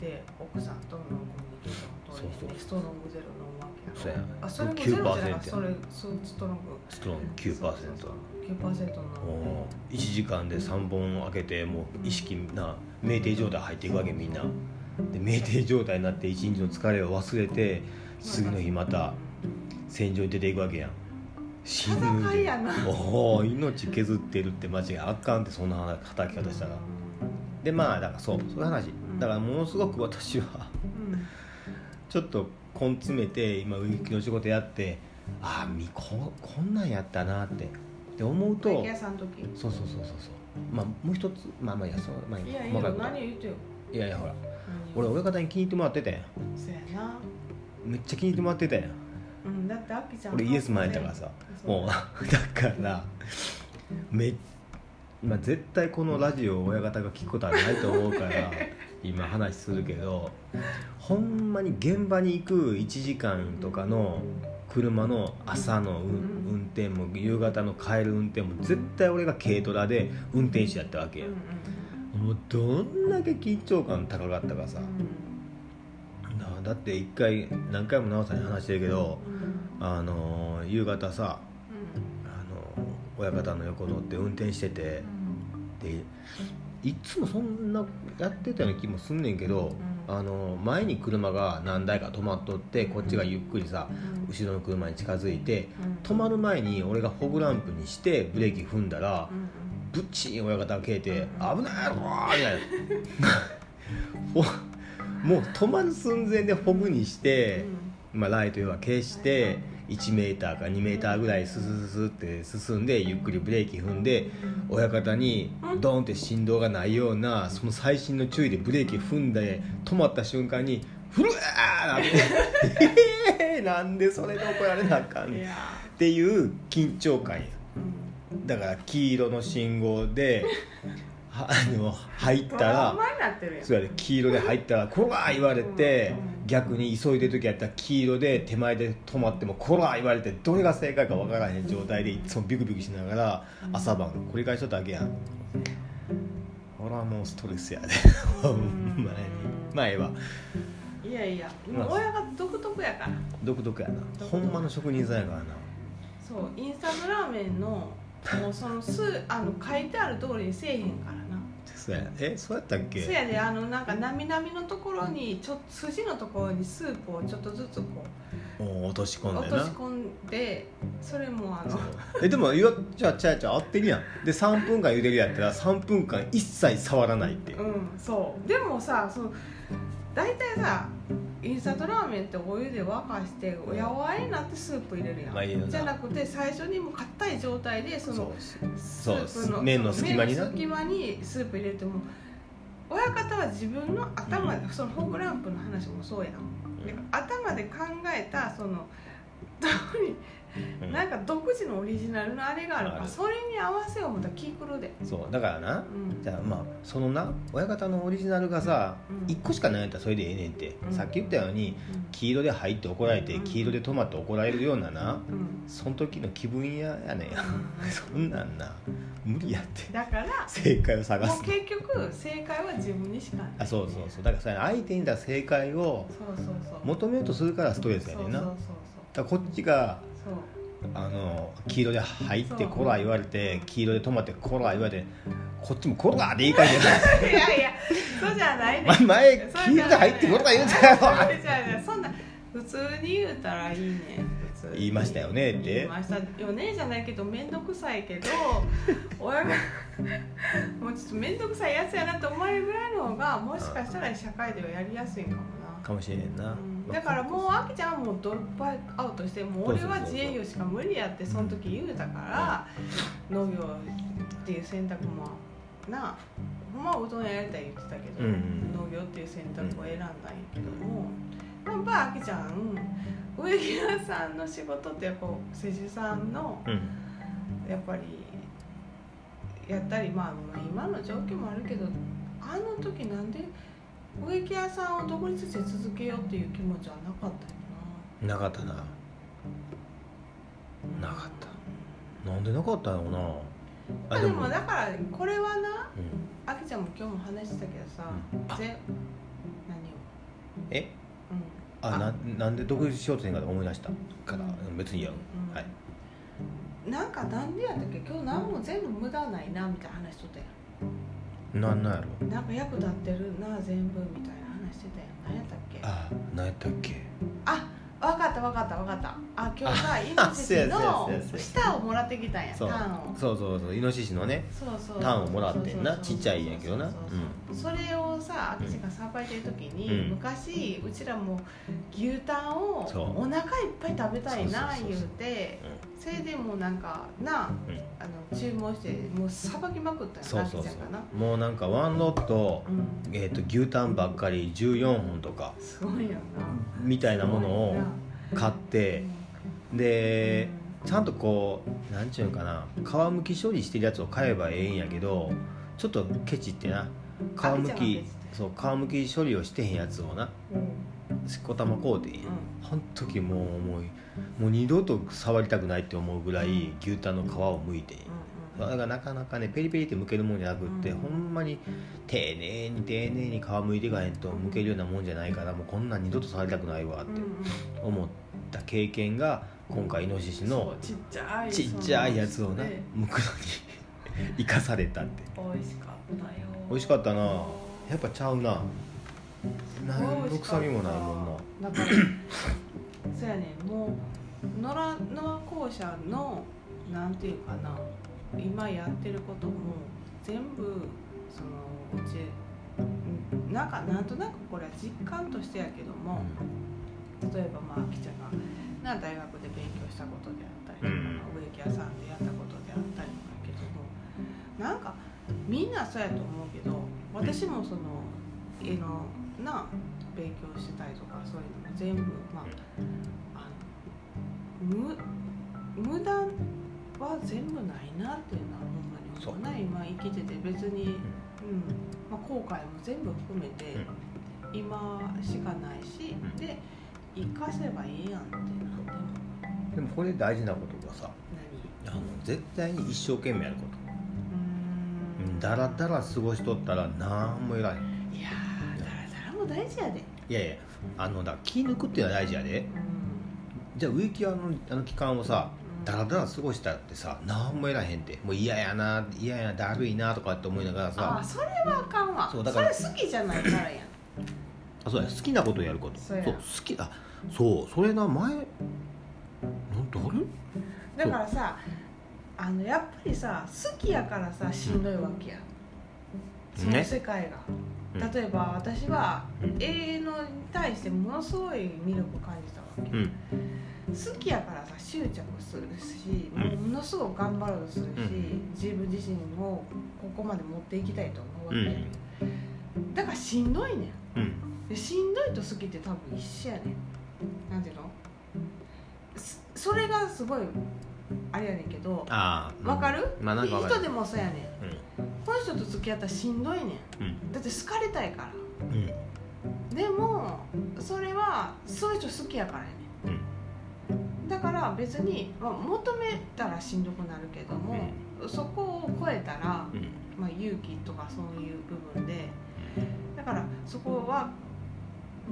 で奥さんとのそうそう。りストロングゼロのそうやあそれもゼロじゃな9%いそれそうストロング。ストロング9%そうそうそう9%のお1時間で3本開けてもう意識な酩酊状態入っていくわけみんな。で酩酊状態になって一日の疲れを忘れて次の日また戦場に出ていくわけやん。死ぬ戦いやな。おお命削ってるってマジであかんってそんな働き方したら。でまあだからそうそういう話。だからものすごく私はうんちょっと根詰めて今植木の仕事やってああみここんなんやったなって。で思うとそうそうそうそうそう。まあもう一つまあまあいやそうまあいやいや何言ってよいやいやほら。何俺親方に気に入ってもらってたやん。そうやな。めっちゃ気に入ってもらってたやん。うんだってあきちゃん俺イエスマンやったからさ。もう だからめまあ絶対このラジオを親方が聞くことはないと思うから今話するけどほんまに現場に行く1時間とかの車の朝の運転も夕方の帰る運転も絶対俺が軽トラで運転手やったわけや。もうどんだけ緊張感高かったかさ。だって一回何回も奈緒さんに話してるけどうん。あのー夕方さうん。あの親方の横乗って運転しててでいっつもそんなやってたような気もすんねんけど、うん。あの前に車が何台か止まっとってこっちがゆっくりさうん。後ろの車に近づいてうん。止まる前に俺がフォグランプにしてブレーキ踏んだらうん。うんブッチーン親方が消えて「危ないやろ!」みたいな。ほもう止まる寸前でフォグにして、まあ、ライト要は消して1メーターか2メーターぐらいススススって進んでゆっくりブレーキ踏んで親方にドーンって振動がないようなその最新の注意でブレーキ踏んで止まった瞬間に「ふるわー!」ってえーなんでそれで怒られなあかんねん。っていう緊張感や。うん。だから黄色の信号では あの入ったら黄色で入ったら「こら!」言われてうん。逆に急いでる時やったら黄色で手前で止まっても「こら!」言われてどれが正解か分からへん状態でいつもビクビクしながらうん。朝晩繰り返しとったわけやん。ほらもうストレスやで。ほんまに。まあええわ。いやいや親が独特やから。独特やな。ほんまの職人さんやからな。そうインスタントラーメンのもうそのすあの書いてある通りにせえへんから。なそうやえそうやったっけ？そやであのなんかなみなみのところにちょ筋のところにスープをちょっとずつこうお落とし込んでな。落とし込んでそれもあのえでもいやじゃあちゃうちゃう合ってるやん。で3分間茹でるやったら3分間一切触らないってうんそう。でもさその大体さインスタントラーメンってお湯で沸かしておやわらになってスープ入れるやん、まあじゃなくて最初にもう硬い状態でそのスープの麺の隙間に隙間にスープ入れても親方は自分の頭で、そのフォークランプの話もそうやん、で頭で考えたそのうん。なんか独自のオリジナルのあれがある。からそれに合わせよう思ったら気狂うで。そうだからなうん。じゃあまあそのな親方のオリジナルがさうん。1個しかないんやったらそれでええねんって、うん。さっき言ったように黄色で入って怒られてうん。黄色で止まって怒られるようななその時の気分ややねん。うん。そんなんな無理やって。だから正解を探す結局正解は自分にしかない。あそうそうそう。だからそれ相手にだ正解をそうそうそう。求めようとするからストレスやねんな。こっちがあの黄色で入ってそうコラ言われて黄色で止まってコラ言われてこっちもコラって言い換えて。そういやいやそうじゃないね。前黄色で入ってコラ言うたやろそんな普通に言うたらいいね。言いましたよねって。言いました。よねじゃないけど面倒くさいけど親が もうちょっと面倒くさいやつやなと思われるぐらいの方がもしかしたら社会ではやりやすいかもな。かもしれんな、うんだからもうあきちゃんはもうドロップアウトしてもう俺は自営業しか無理やってその時言うたから農業っていう選択もなほんまはうどん屋やりたい言ってたけど、うんうん。農業っていう選択を選んだんやけども、やっぱあきちゃん植木屋さんの仕事ってやっぱ施主さんのうん。やっぱりやったりまあまあ今の状況もあるけどあの時なんで植木屋さんを独立して続けようっていう気持ちはなかったよな。かったなななかった。なんでなかったのな。あでも。だからこれはなうん。あきちゃんも今日も話してたけどさ、うん。ぜ何を？え？うん。あななんで独立しようとせんかと思い出したからうん別にいいやうん。はい。なんかなんでやったっけ？今日何も全部無駄ないなみたいな話しとったやなんなんやろ？んなんか役立ってるな全部みたいな話してたやん。何やったっけ？あ何やったっけ？あ分かった分かった分かった。あ今日さあイノシシの舌をもらってきたんやそう。タンを。そうそうそうイノシシのねそうそう。タンをもらってんなちっちゃいんやけどな。それをさあきちがさばいてる時に、うん。昔うちらも牛タンをお腹いっぱい食べたいな言うてそれでもうなんかなうん。あの注文してもうさばきまくったよなそうそうそう。もうなんかワンロット、うん。えー、と牛タンばっかり14本とかすごいよな。みたいなものを買ってでちゃんとこうなんちゅうんかな皮むき処理してるやつを買えばええんやけどちょっとケチってな。皮むきそう皮むき処理をしてへんやつをな。うん。しこたま買うてんや、うあの時もうもうもう二度と触りたくないって思うぐらい牛タンの皮をむいて。んやうんうん。それがなかなかねペリペリって剥けるもんじゃなくって、うん。ほんまに丁寧に丁寧に皮むいていかへんと剥けるようなもんじゃないからもうこんなん二度と触りたくないわってうん思った経験が今回イノシシそのうちっちゃいちっちゃいやつをなね。剥くのに 生かされたって。美味しかったよ。美味しかったな。やっぱちゃうな。何の臭みもないもんな。だからそうやねもう野良野校舎のなんていうかな。今やってることも全部そのうちうんなんかなんとなくこれは実感としてやけども、例えばまああきちゃんがな大学で勉強したことであったりとか、うん。まあ植木屋さんでやったことであったりもやけどもなんかみんなそうやと思うけど私もその絵のな勉強してたりとかそういうのも全部まああの無無駄は全部ないなっていうのはほんまに思うな今生きてて別に、うん。まあ、後悔も全部含めて、今しかないし、うん。で生かせばいいやんってなんでもでもこれ大事なことがさ何？あの絶対に一生懸命やること。だらだら過ごしとったらなんもいらへん。いやも大事やで。いやいやあのだ気抜くっていうのは大事やで。うん。じゃあ植木屋のあの期間をさだらだら過ごしたってさ何もいらへんって。もう嫌やな嫌やなだるいなとかって思いながらあさそれはあかんわ。そそうだかられ好きじゃないからやん。あそうや。好きなことをやること。そうや。好きあそうそれな前なん誰だからさあのやっぱりさ好きやからさしんどいわけや、その世界が、うん例えば私はうん永遠のに対してものすごい魅力を感じたわけ。うん。好きやからさ執着するし、うん。ものすごく頑張ろうとするし、うん。自分自身をここまで持っていきたいと思うわうけ、ん。だからしんどいねん。うん。でしんどいと好きって多分一緒やねん。なんていうの？すそれがすごいあれやねんけどああわかる、まあなんかわかる。人でもそうやねん。この人と付き合ったらしんどいねん。うん。うんだって好かれたいから。うん。でもそれはそういう人好きやからやねうん。んだから別に、まあ、求めたらしんどくなるけども、そこを超えたら、うん。まあ、勇気とかそういう部分でだからそこは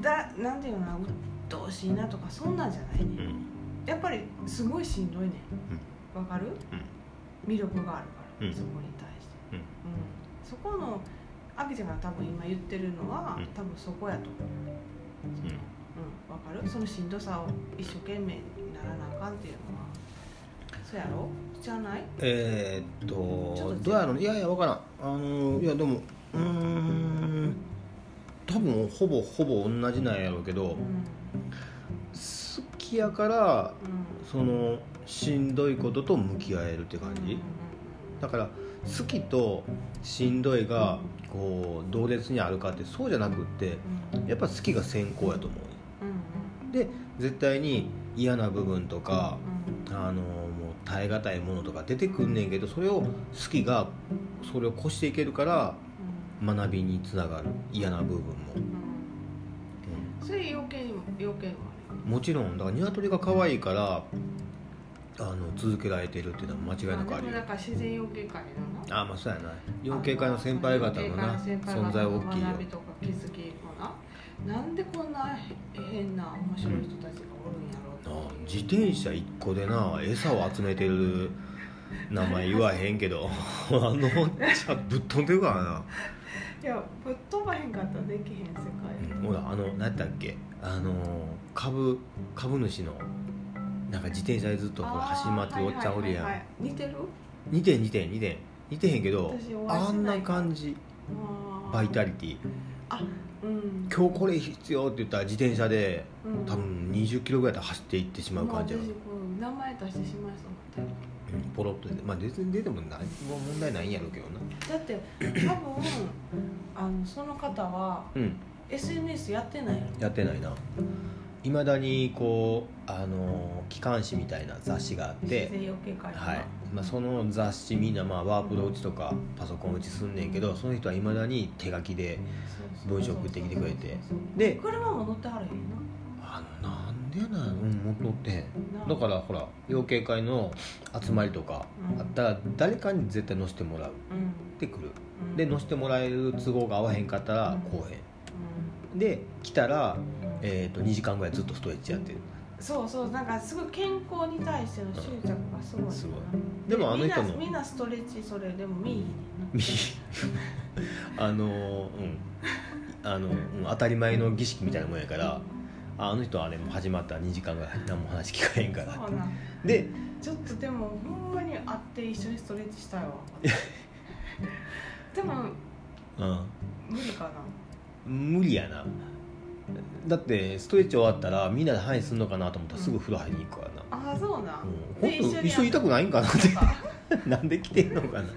だなんていうのかな鬱陶しいなとかそんなんじゃないね、うんんやっぱりすごいしんどいねん。わかる、魅力があるから、うん。そこに対して、うん。うん。そこのあきちゃんが多分今言ってるのは、うん。多分そこやと思う。うん。わかる？そのしんどさを一生懸命にならなあかんっていうのは。そうやろ？じゃない？えーっちょっとどうやろう？いやいやわからん。あのいやでもうーん多分ほぼほぼ同じなんやろうけど好うんきやからそのしんどいことと向き合えるって感じだから好きとしんどいがこう同列にあるかってそうじゃなくってやっぱ好きが先行やと思ううんで絶対に嫌な部分とかあのもう耐え難いものとか出てくんねんけどそれを好きがそれを越していけるから学びにつながる嫌な部分も、うんうんそれ要件要件もうんもちろんだから鶏が可愛いからあの続けられてるっていうのは間違いなくあるよ。でもなんか自然養鶏会のなああまあそうやな。養鶏会の先輩方のな存在は大きいよ。気づきもな？なんでこんな変な面白い人たちがおるんやろあう。う自転車一個でな餌を集めてる名前言わへんけど あのちゃんぶっ飛んでるからな。いやぶっ飛ばへんかったらできへん世界、ほらあの何やったっけ？あの株株主のなんか自転車でずっとほら走り回ってるおっちゃんおるやん。似てる？似てん似てん似てん。似てへんけど私お会いしあんな感じバイタリティ。うん。今日これ必要って言ったら自転車でうん。多分20キロぐらいで走っていってしまう感じやもう私こう名前出してしまいそうになっうんポロッと出てまあ別に出ても何も問題ないんやろうけどな。だって多分あのその方はうん SNS やってないやろやってないな。いまだにこうあの機関誌みたいな雑誌があって自然養鶏会のなはい。まあ、その雑誌みんなまあワープロ打ちとかパソコン打ちすんねんけどその人はいまだに手書きで文章送ってきてくれて。で車も乗ってはれへんあのなんでやなうんもっとってへん。なだからほら養鶏会の集まりとかうん。あったら誰かに絶対乗せてもらうっうんてくる。うん。で乗せてもらえる都合が合わへんかったらうんこうへんで来たら、うんえー、と2時間ぐらいずっとストレッチやってる。そうそうなんかすごい健康に対しての執着がすごいな。すごい。でもあの人のみんなストレッチそれでも見えへんねんなみ あのうん。あの、うん当たり前の儀式みたいなもんやからああの人はあれも始まったら2時間ぐらい何も話聞かへんからでちょっとでもほんまに会って一緒にストレッチしたいわ。でもうん。無理かな無理やな。だってストレッチ終わったらみんなで範囲すんのかなと思ったらすぐ風呂入りに行くからな、ああそうなん、うん、で本当一緒にいたくないんかなって。なんで来てんのかな。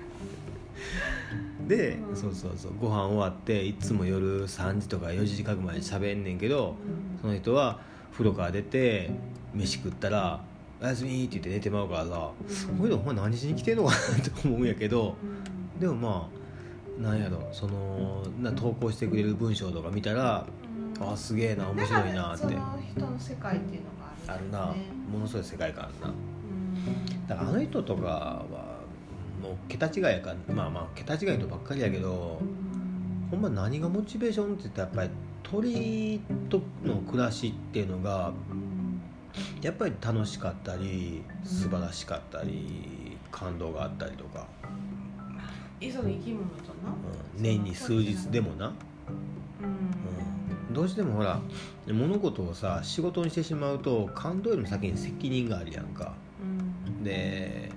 で、うん。そうそうそう。ご飯終わっていつも夜3時とか4時近くまで喋んねんけどその人は風呂から出て飯食ったら「おやすみ」って言って寝てまうからさうん。こういうのお前何しに来てんのかなって思うんやけど。うん。でもまあなんやろそのな投稿してくれる文章とか見たらうん。あすげえな面白いなって。その人の世界っていうのがあるあるな。ものすごい世界観あるな。うん。だからあの人とかはもう桁違いやからまあまあ桁違いとばっかりやけどほんま何がモチベーションって言ったらやっぱり鳥との暮らしっていうのがうんやっぱり楽しかったり素晴らしかったり感動があったりとか、磯の生き物とな、うん。年に数日でもな、うん。うん、どうしてもほら物事をさ仕事にしてしまうと感動よりも先に責任があるやんか。うん。で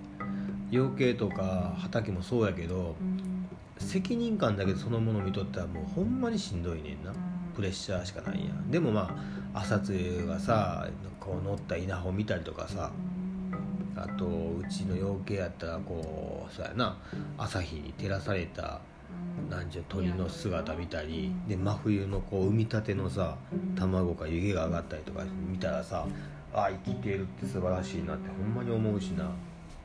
養鶏とか畑もそうやけどうん。責任感だけでそのもの見とったらもうほんまにしんどいねんな。プレッシャーしかないやん。でもまあ朝露がさこう乗った稲穂見たりとかさあとうちの養鶏やったらこうそうやな朝日に照らされたなんじゃ鳥の姿見たりで真冬のこう産みたてのさ卵か湯気が上がったりとか見たらさあ生きてるって素晴らしいなってほんまに思うしな。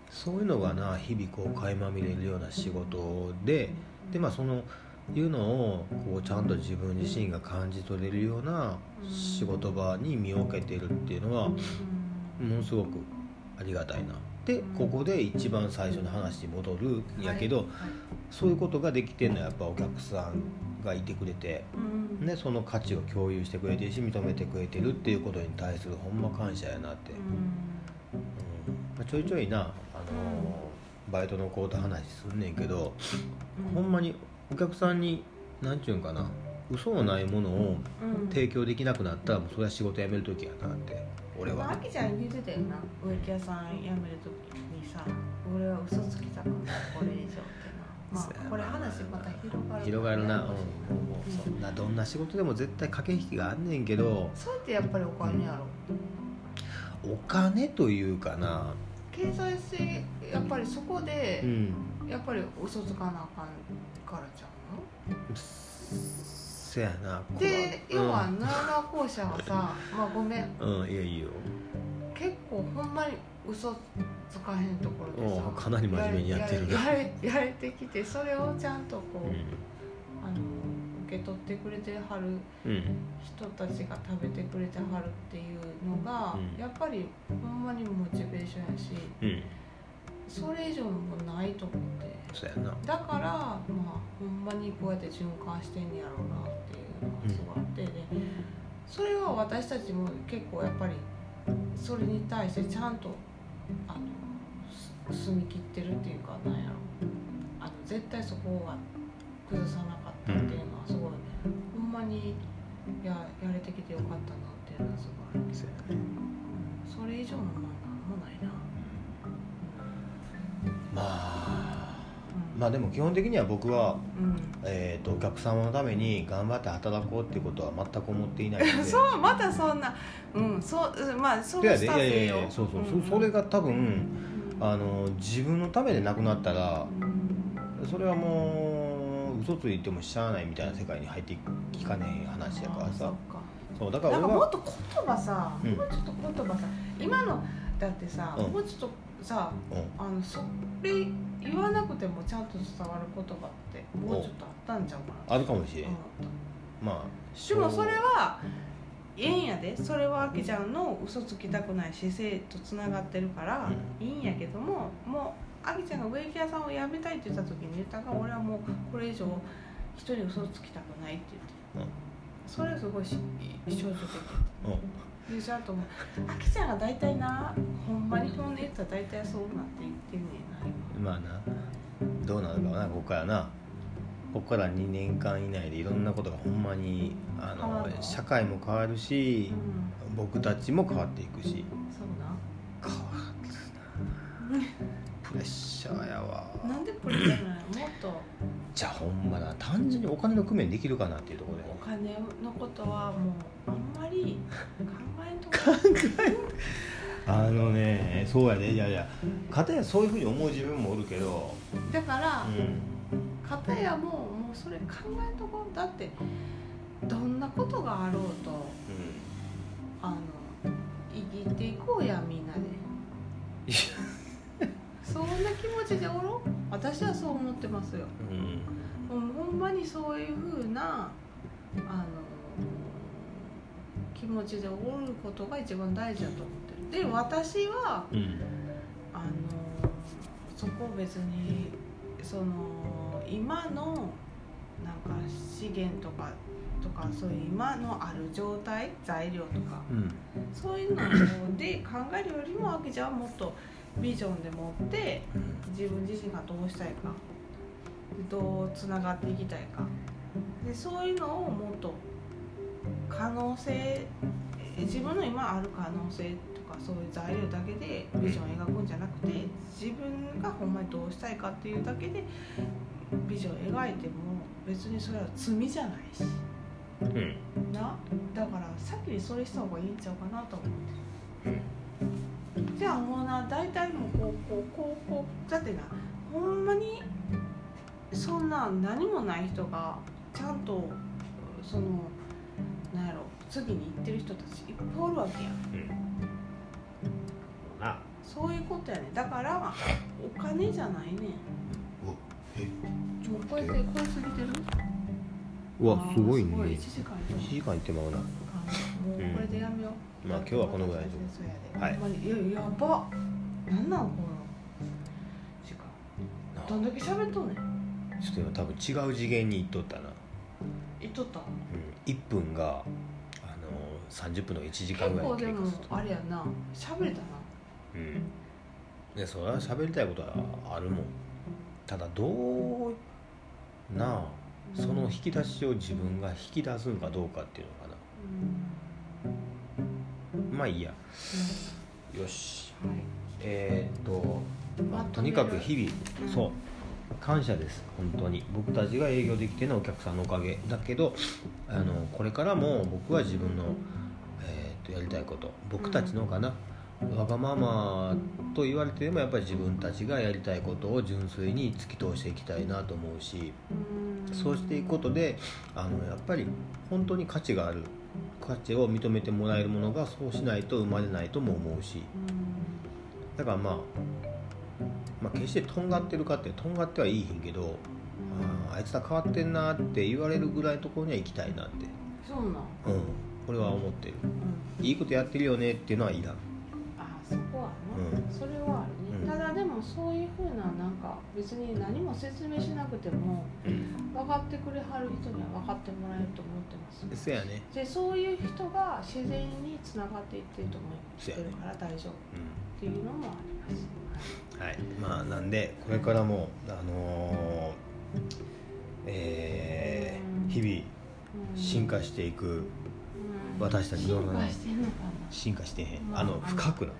そういうのがな日々こう垣間見れるような仕事ででまあそのいうのをこうちゃんと自分自身が感じ取れるような仕事場に身を置けてるっていうのはものすごくありがたいな。でここで一番最初の話に戻るんやけど、そういうことができてるのはやっぱお客さんがいてくれて、ね、その価値を共有してくれてるし認めてくれてるっていうことに対するほんま感謝やなって、うん。まあ、ちょいちょいな、あのーバイトの子と話すんねんけど、ほんまにお客さんに何て言うんかな嘘のないものを提供できなくなったらもうそれは仕事辞める時やなって俺は。あきちゃん言ってたよな植木屋さん辞める時にさ俺は嘘つきたくないこれ以上ってな。まあこれ話また広がる広がるな、うん、もううんそんなどんな仕事でも絶対駆け引きがあんねんけどそうやってやっぱりお金やろ。お金というかな。経済性やっぱりそこでうん。やっぱり嘘つかなあかんからちゃうせやなの。で要は奈良校舎はさまあごめん。うん、うん、いやいいよ。結構ほんまに嘘つかへんところでさかなり真面目にやってるな。やれやれてきてそれをちゃんとこう、うあの受け取ってくれてはるんうん。人たちが食べてくれてはるっていうのが、うん。やっぱりほんまにモチベーションやし。うんそれ以上のものないと思って。そうやな。だからまあほんまにこうやって循環してんねやろうなっていうのがすごいあって。でそれは私たちも結構やっぱりそれに対してちゃんとあのす澄み切ってるっていうかなんやろ。あの絶対そこは崩さなかったっていうのはすごい、ほんまにややれてきてよかったなっていうのはすごいある。そうやね。それ以上のまあうん。まあでも基本的には僕は、うん。えー、とお客様のために頑張って働こうっていうことは全く思っていないので。そうまたそんな。うんそううんまあそいやでいのスタンスやいやいそうそう、ん。そそれが多分うん。あの自分のためでなくなったらうん。それはもう嘘ついてもしゃあないみたいな世界に入っていかねえ話やからさ。あそうだからもっと言葉さ、うん。もうちょっと言葉さ。今のだってさ、うん。もうちょっとさうん。あのそれ言わなくてもちゃんと伝わる言葉ってもうちょっとあったんちゃうかなあるかもしれん、うん。まあ。でもそれはええんやで。それはあきちゃんの嘘つきたくない姿勢とつながってるからういいんやけどももうあきちゃんが植木屋さんを辞めたいって言った時に言ったから俺はもうこれ以上人に嘘つきたくないって言って、それはすごいし象徴的うんでちゃんともう。あきちゃんが大体なほんまに本音言ったら大体そうなって言ってんねんな。今まあな。どうなるかなここからな。ここから2年間以内でいろんなことがほんまにあの社会も変わるしうん。僕たちも変わっていくし。そう変わるな。プレッシャーやわ。ななんでプレゼンなのもっとじゃあほんまな単純にお金の工面できるかなっていうところでお金のことはもうあんまり考えんとこあのねそうやでいやいやかたやそういうふうに思う自分もおるけど。だからう片やもうもうそれ考えんとこだってどんなことがあろうとん。あの生きていこうやみんなで。いやそんな気持ちでおろう？私はそう思ってますよ。うん。もうほんまにそういうふうなあの気持ちでおることが一番大事だと思ってる。で私はうん。あのそこ別にその今のなんか資源とかとかそういう今のある状態材料とかうん。そういうので考えるよりもあきちゃんはもっとビジョンでもって自分自身がどうしたいかどうつながっていきたいか。でそういうのをもっと可能性自分の今ある可能性とかそういう材料だけでビジョンを描くんじゃなくて自分がほんまにどうしたいかっていうだけでビジョンを描いても別にそれは罪じゃないし。うん。な。だから先にそれした方がいいんちゃうかなと思って。うんじゃあもうな大体もうこうこうこうこうだってなほんまにそんな何もない人がちゃんとそのなんやろ次に行ってる人たちいっぱいおるわけやんうんそういうことやねだからお金じゃないねんおえもうこれでこれ過ぎてるうわすごいね1時間以上1時間いってまうなもうこれでやめよう、まあ今日はこのぐらいで。はい。ややば。なんなんこの時間。などんだけ喋っとんねん。ちょっと今多分違う次元に行っとったな、言っとった？うん、1分があの30分の1時間結ぐらい構でもあれやな。喋れたな。うん。でそれは喋りたいことはあるもん。ただどうなあその引き出しを自分が引き出すんかどうかっていうのかうんなまあいいや。よし。はい。えー、っと、まあ、とにかく日々そう。感謝です。本当に。僕たちが営業できてるのはお客さんのおかげだけどあのこれからも僕は自分の、えー、とやりたいこと僕たちのかな、わがままと言われてもやっぱり自分たちがやりたいことを純粋に突き通していきたいなと思うしうん。そうしていくことであのやっぱり本当に価値がある価値を認めてもらえるものがそうしないと生まれないとも思うし。だからまあ、まあ、決してとんがってるかってとんがってはいいひんけどあーあいつら変わってんなって言われるぐらいのところには行きたいなって、そうなん？うん、これは思ってる。うん。いいことやってるよねっていうのはいらん。あそこはな、うん。それはでもそういうふうななんか別に何も説明しなくてもうん。分かってくれはる人には分かってもらえると思ってます。そやね。でそういう人が自然につながっていってると思ってるから大丈夫。うっていうのもあります、んはい。まあなんでこれからもあのーえーうん。日々うん進化していくうん。私たちの進化してんのか進化してへん。あの深くな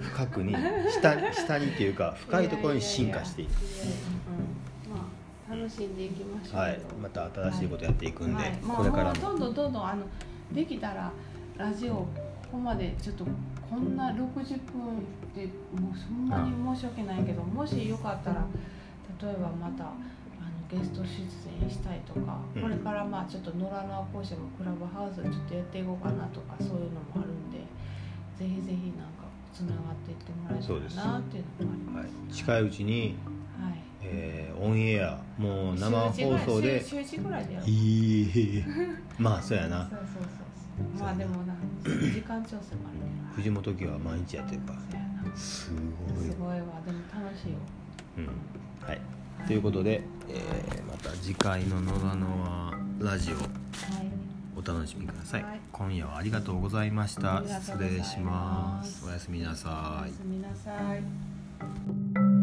深くに下下にっていうかな深いところに進化していく。楽しんでいきましょう。よはい。また新しいことやっていくんで、はい。まあこれからも。もうどんどんどんどんあのできたらラジオここまでちょっとこんな60分でもうそんなに申し訳ないけどもしよかったら例えばまたあのゲスト出演したいとか、うん。これからまあちょっと野良のアコーシャもクラブハウスちょっとやっていこうかなとかそういうのもあるんでぜひぜひなんかつながっていってもらえそうですたらなっていうのもあはいります、近いうちに、はい。えーオンエアもう生放送で。週1ぐらいいいまあそうやな。そうそうそうそう。まあでもな時間調整もあるね藤本家は毎日やってるから。そうやな。すごい。すごいわ。でも楽しいよ。うん。はい。ということで、えーまた次回の「野良のラジオ」はいお楽しみください、はい。今夜はありがとうございました。失礼します。おやすみなさい。おやすみなさい